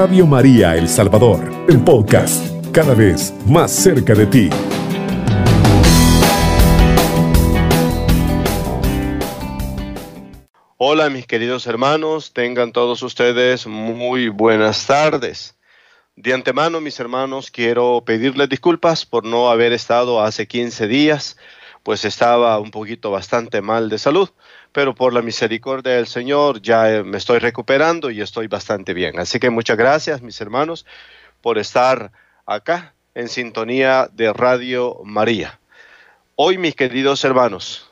Radio María El Salvador, el podcast, cada vez más cerca de ti. Hola mis queridos hermanos, tengan todos ustedes muy buenas tardes. De antemano, mis hermanos, quiero pedirles disculpas por no haber estado hace 15 días, pues estaba un poquito bastante mal de salud, pero por la misericordia del Señor ya eh, me estoy recuperando y estoy bastante bien. Así que muchas gracias, mis hermanos, por estar acá en sintonía de Radio María. Hoy, mis queridos hermanos,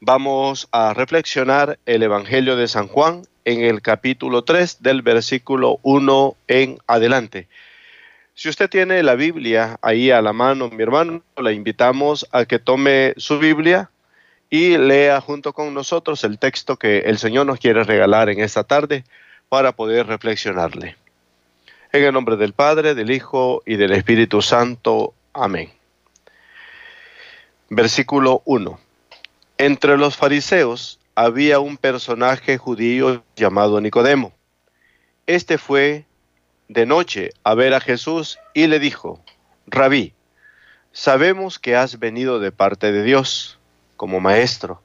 vamos a reflexionar el Evangelio de San Juan en el capítulo 3 del versículo 1 en adelante. Si usted tiene la Biblia ahí a la mano, mi hermano, le invitamos a que tome su Biblia y lea junto con nosotros el texto que el Señor nos quiere regalar en esta tarde para poder reflexionarle. En el nombre del Padre, del Hijo y del Espíritu Santo. Amén. Versículo 1. Entre los fariseos había un personaje judío llamado Nicodemo. Este fue de noche a ver a Jesús y le dijo, Rabí, sabemos que has venido de parte de Dios como maestro,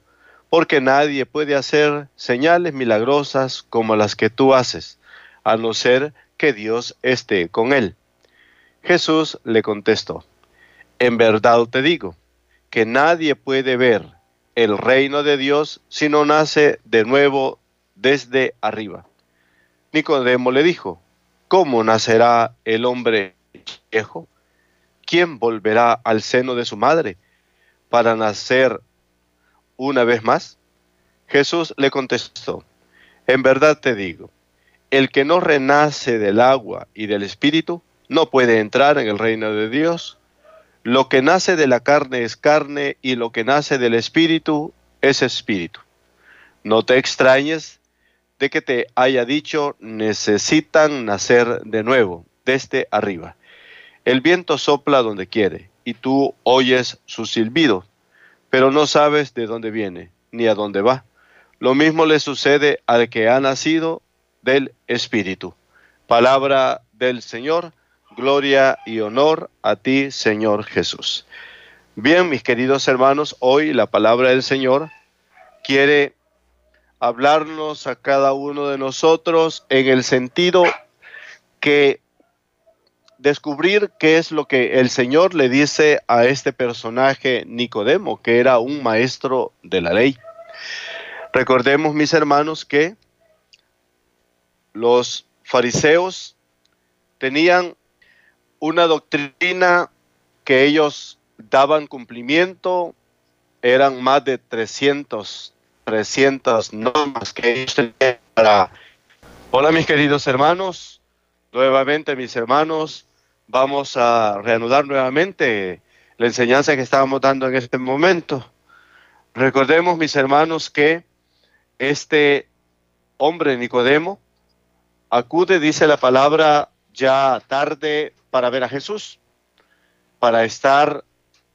porque nadie puede hacer señales milagrosas como las que tú haces, a no ser que Dios esté con él. Jesús le contestó, en verdad te digo, que nadie puede ver el reino de Dios si no nace de nuevo desde arriba. Nicodemo le dijo, ¿cómo nacerá el hombre viejo? ¿Quién volverá al seno de su madre para nacer una vez más? Jesús le contestó, en verdad te digo, el que no renace del agua y del espíritu no puede entrar en el reino de Dios. Lo que nace de la carne es carne y lo que nace del espíritu es espíritu. No te extrañes de que te haya dicho necesitan nacer de nuevo, desde arriba. El viento sopla donde quiere y tú oyes su silbido, pero no sabes de dónde viene ni a dónde va. Lo mismo le sucede al que ha nacido del Espíritu. Palabra del Señor Gloria y honor a ti, Señor Jesús. Bien, mis queridos hermanos, hoy la palabra del Señor quiere hablarnos a cada uno de nosotros en el sentido que descubrir qué es lo que el Señor le dice a este personaje Nicodemo, que era un maestro de la ley. Recordemos, mis hermanos, que los fariseos tenían una doctrina que ellos daban cumplimiento, eran más de 300, 300 normas que ellos tenían para... Hola mis queridos hermanos, nuevamente mis hermanos, vamos a reanudar nuevamente la enseñanza que estábamos dando en este momento. Recordemos mis hermanos que este hombre Nicodemo acude, dice la palabra, ya tarde para ver a Jesús, para estar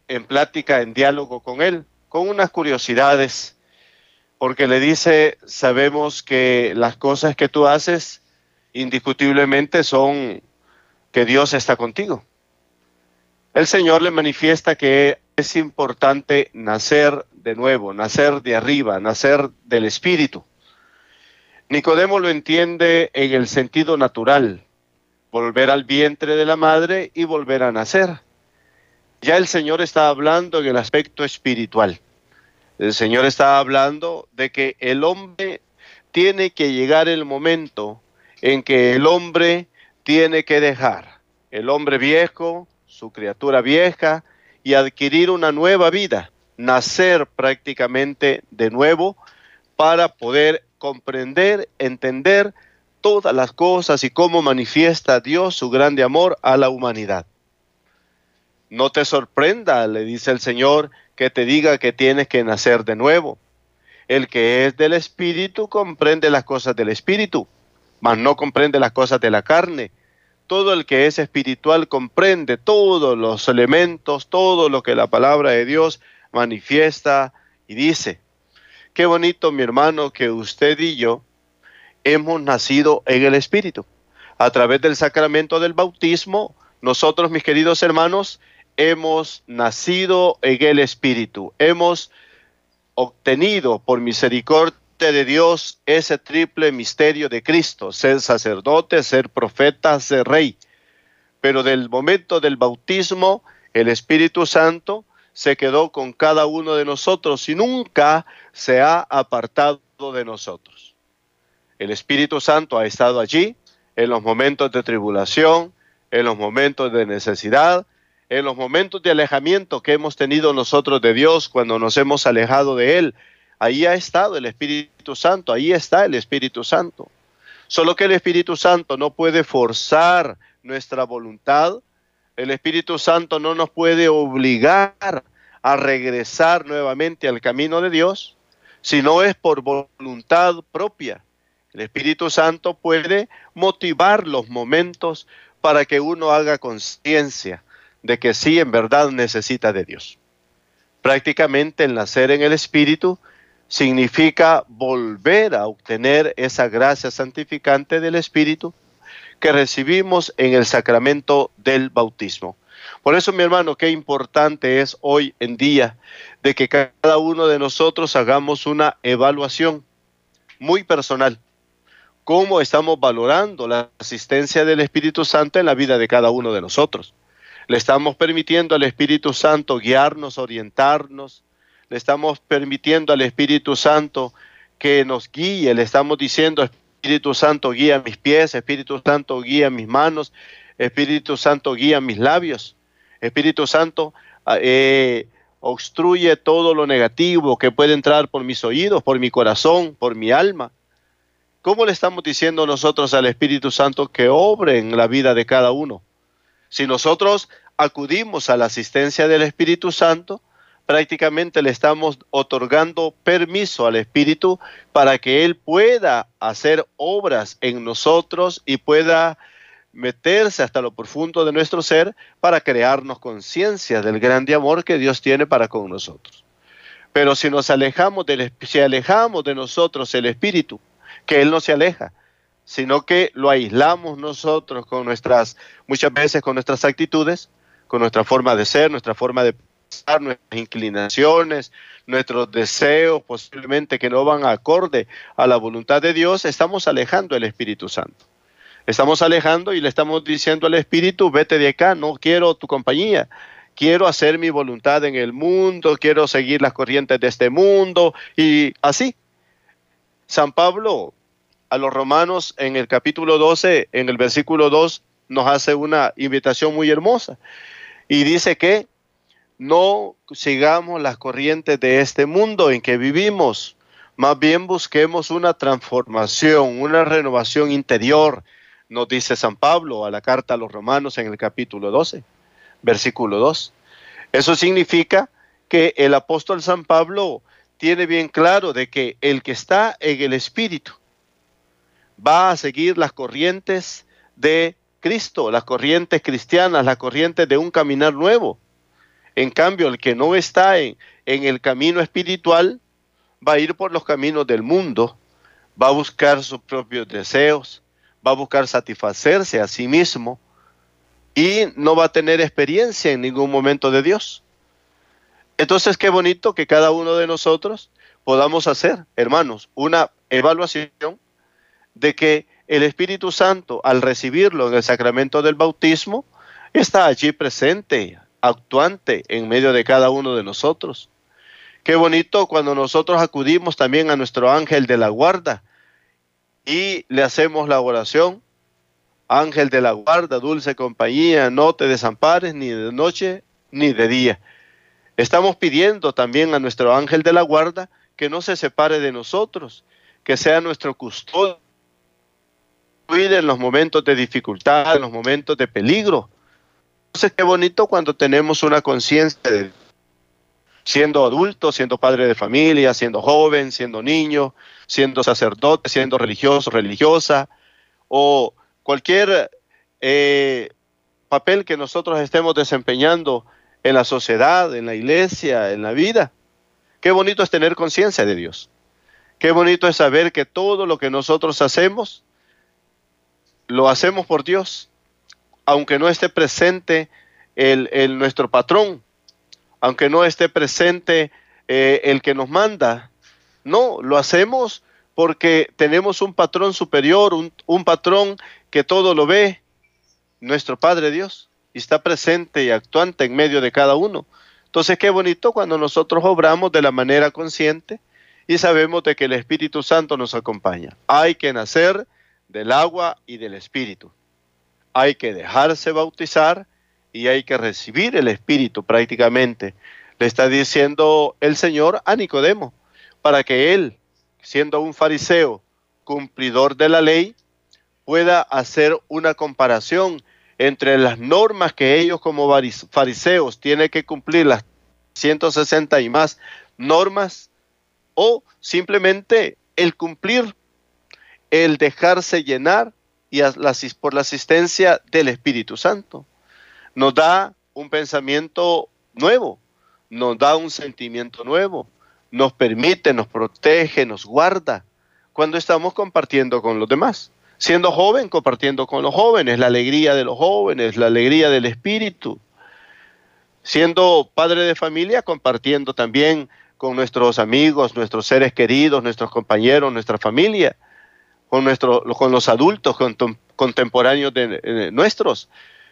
en plática, en diálogo con Él, con unas curiosidades, porque le dice, sabemos que las cosas que tú haces indiscutiblemente son que Dios está contigo. El Señor le manifiesta que es importante nacer de nuevo, nacer de arriba, nacer del Espíritu. Nicodemo lo entiende en el sentido natural, volver al vientre de la madre y volver a nacer. Ya el Señor está hablando en el aspecto espiritual. El Señor está hablando de que el hombre tiene que llegar el momento en que el hombre tiene que dejar el hombre viejo, su criatura vieja, y adquirir una nueva vida, nacer prácticamente de nuevo para poder comprender, entender todas las cosas y cómo manifiesta Dios su grande amor a la humanidad. No te sorprenda, le dice el Señor, que te diga que tienes que nacer de nuevo. El que es del Espíritu comprende las cosas del Espíritu, mas no comprende las cosas de la carne. Todo el que es espiritual comprende todos los elementos, todo lo que la palabra de Dios manifiesta y dice. Qué bonito, mi hermano, que usted y yo hemos nacido en el Espíritu. A través del sacramento del bautismo, nosotros, mis queridos hermanos, hemos nacido en el Espíritu, hemos obtenido por misericordia de Dios ese triple misterio de Cristo, ser sacerdote, ser profeta, ser rey. Pero del momento del bautismo, el Espíritu Santo se quedó con cada uno de nosotros y nunca se ha apartado de nosotros. El Espíritu Santo ha estado allí en los momentos de tribulación, en los momentos de necesidad, en los momentos de alejamiento que hemos tenido nosotros de Dios cuando nos hemos alejado de Él. Ahí ha estado el Espíritu Santo, ahí está el Espíritu Santo. Solo que el Espíritu Santo no puede forzar nuestra voluntad, el Espíritu Santo no nos puede obligar a regresar nuevamente al camino de Dios, sino es por voluntad propia. El Espíritu Santo puede motivar los momentos para que uno haga conciencia de que sí en verdad necesita de Dios. Prácticamente el nacer en el Espíritu significa volver a obtener esa gracia santificante del Espíritu que recibimos en el sacramento del bautismo. Por eso, mi hermano, qué importante es hoy en día de que cada uno de nosotros hagamos una evaluación muy personal. ¿Cómo estamos valorando la asistencia del Espíritu Santo en la vida de cada uno de nosotros? Le estamos permitiendo al Espíritu Santo guiarnos, orientarnos. Le estamos permitiendo al Espíritu Santo que nos guíe. Le estamos diciendo, Espíritu Santo guía mis pies, Espíritu Santo guía mis manos, Espíritu Santo guía mis labios. Espíritu Santo ah, eh, obstruye todo lo negativo que puede entrar por mis oídos, por mi corazón, por mi alma. ¿Cómo le estamos diciendo nosotros al Espíritu Santo que obre en la vida de cada uno? Si nosotros acudimos a la asistencia del Espíritu Santo, prácticamente le estamos otorgando permiso al Espíritu para que Él pueda hacer obras en nosotros y pueda meterse hasta lo profundo de nuestro ser para crearnos conciencia del grande amor que Dios tiene para con nosotros. Pero si nos alejamos del si alejamos de nosotros el espíritu, que él no se aleja, sino que lo aislamos nosotros con nuestras, muchas veces con nuestras actitudes, con nuestra forma de ser, nuestra forma de nuestras inclinaciones, nuestros deseos, posiblemente que no van acorde a la voluntad de Dios, estamos alejando el Espíritu Santo. Estamos alejando y le estamos diciendo al Espíritu, vete de acá, no quiero tu compañía, quiero hacer mi voluntad en el mundo, quiero seguir las corrientes de este mundo y así. San Pablo a los romanos en el capítulo 12, en el versículo 2, nos hace una invitación muy hermosa. Y dice que no sigamos las corrientes de este mundo en que vivimos, más bien busquemos una transformación, una renovación interior, nos dice San Pablo a la carta a los romanos en el capítulo 12, versículo 2. Eso significa que el apóstol San Pablo tiene bien claro de que el que está en el Espíritu, va a seguir las corrientes de Cristo, las corrientes cristianas, las corrientes de un caminar nuevo. En cambio, el que no está en, el camino espiritual va a ir por los caminos del mundo, va a buscar sus propios deseos, va a buscar satisfacerse a sí mismo y no va a tener experiencia en ningún momento de Dios. Entonces, qué bonito que cada uno de nosotros podamos hacer, hermanos, una evaluación de que el Espíritu Santo, al recibirlo en el sacramento del bautismo, está allí presente, actuante en medio de cada uno de nosotros. Qué bonito cuando nosotros acudimos también a nuestro ángel de la guarda y le hacemos la oración. Ángel de la guarda, dulce compañía, no te desampares ni de noche ni de día. Estamos pidiendo también a nuestro ángel de la guarda que no se separe de nosotros, que sea nuestro custodio en los momentos de dificultad, en los momentos de peligro. Entonces, qué bonito cuando tenemos una conciencia de siendo adulto, siendo padre de familia, siendo joven, siendo niño, siendo sacerdote, siendo religioso, religiosa, o cualquier eh, papel que nosotros estemos desempeñando en la sociedad, en la iglesia, en la vida. Qué bonito es tener conciencia de Dios. Qué bonito es saber que todo lo que nosotros hacemos lo hacemos por Dios, aunque no esté presente el, nuestro patrón, aunque no esté presente eh, el que nos manda. No, lo hacemos porque tenemos un patrón superior, un, un patrón que todo lo ve, nuestro Padre Dios, y está presente y actuante en medio de cada uno. Entonces, qué bonito cuando nosotros obramos de la manera consciente y sabemos de que el Espíritu Santo nos acompaña. Hay que nacer del agua y del Espíritu. Hay que dejarse bautizar y hay que recibir el Espíritu prácticamente. Le está diciendo el Señor a Nicodemo, para que él, siendo un fariseo, cumplidor de la ley, pueda hacer una comparación entre las normas que ellos como fariseos tienen que cumplir, las 160 y más normas, o simplemente el cumplir, el dejarse llenar y por la asistencia del Espíritu Santo. Nos da un pensamiento nuevo, nos da un sentimiento nuevo, nos permite, nos protege, nos guarda cuando estamos compartiendo con los demás siendo joven, compartiendo con los jóvenes, la alegría de los jóvenes, la alegría del espíritu. Siendo padre de familia, compartiendo también con nuestros amigos, nuestros seres queridos, nuestros compañeros, nuestra familia, con, con los adultos contemporáneos de, nuestros.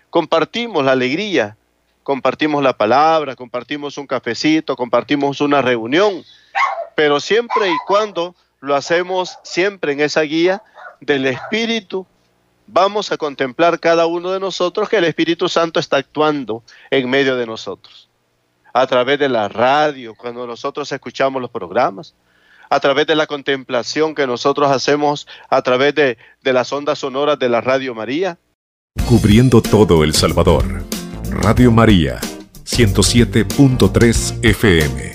Compartimos la alegría, compartimos la palabra, compartimos un cafecito, compartimos una reunión, pero siempre y cuando lo hacemos siempre en esa guía del Espíritu, vamos a contemplar cada uno de nosotros que el Espíritu Santo está actuando en medio de nosotros. A través de la radio, cuando nosotros escuchamos los programas, a través de la contemplación que nosotros hacemos a través de, de las ondas sonoras de la Radio María. Cubriendo todo El Salvador. Radio María, 107.3 FM.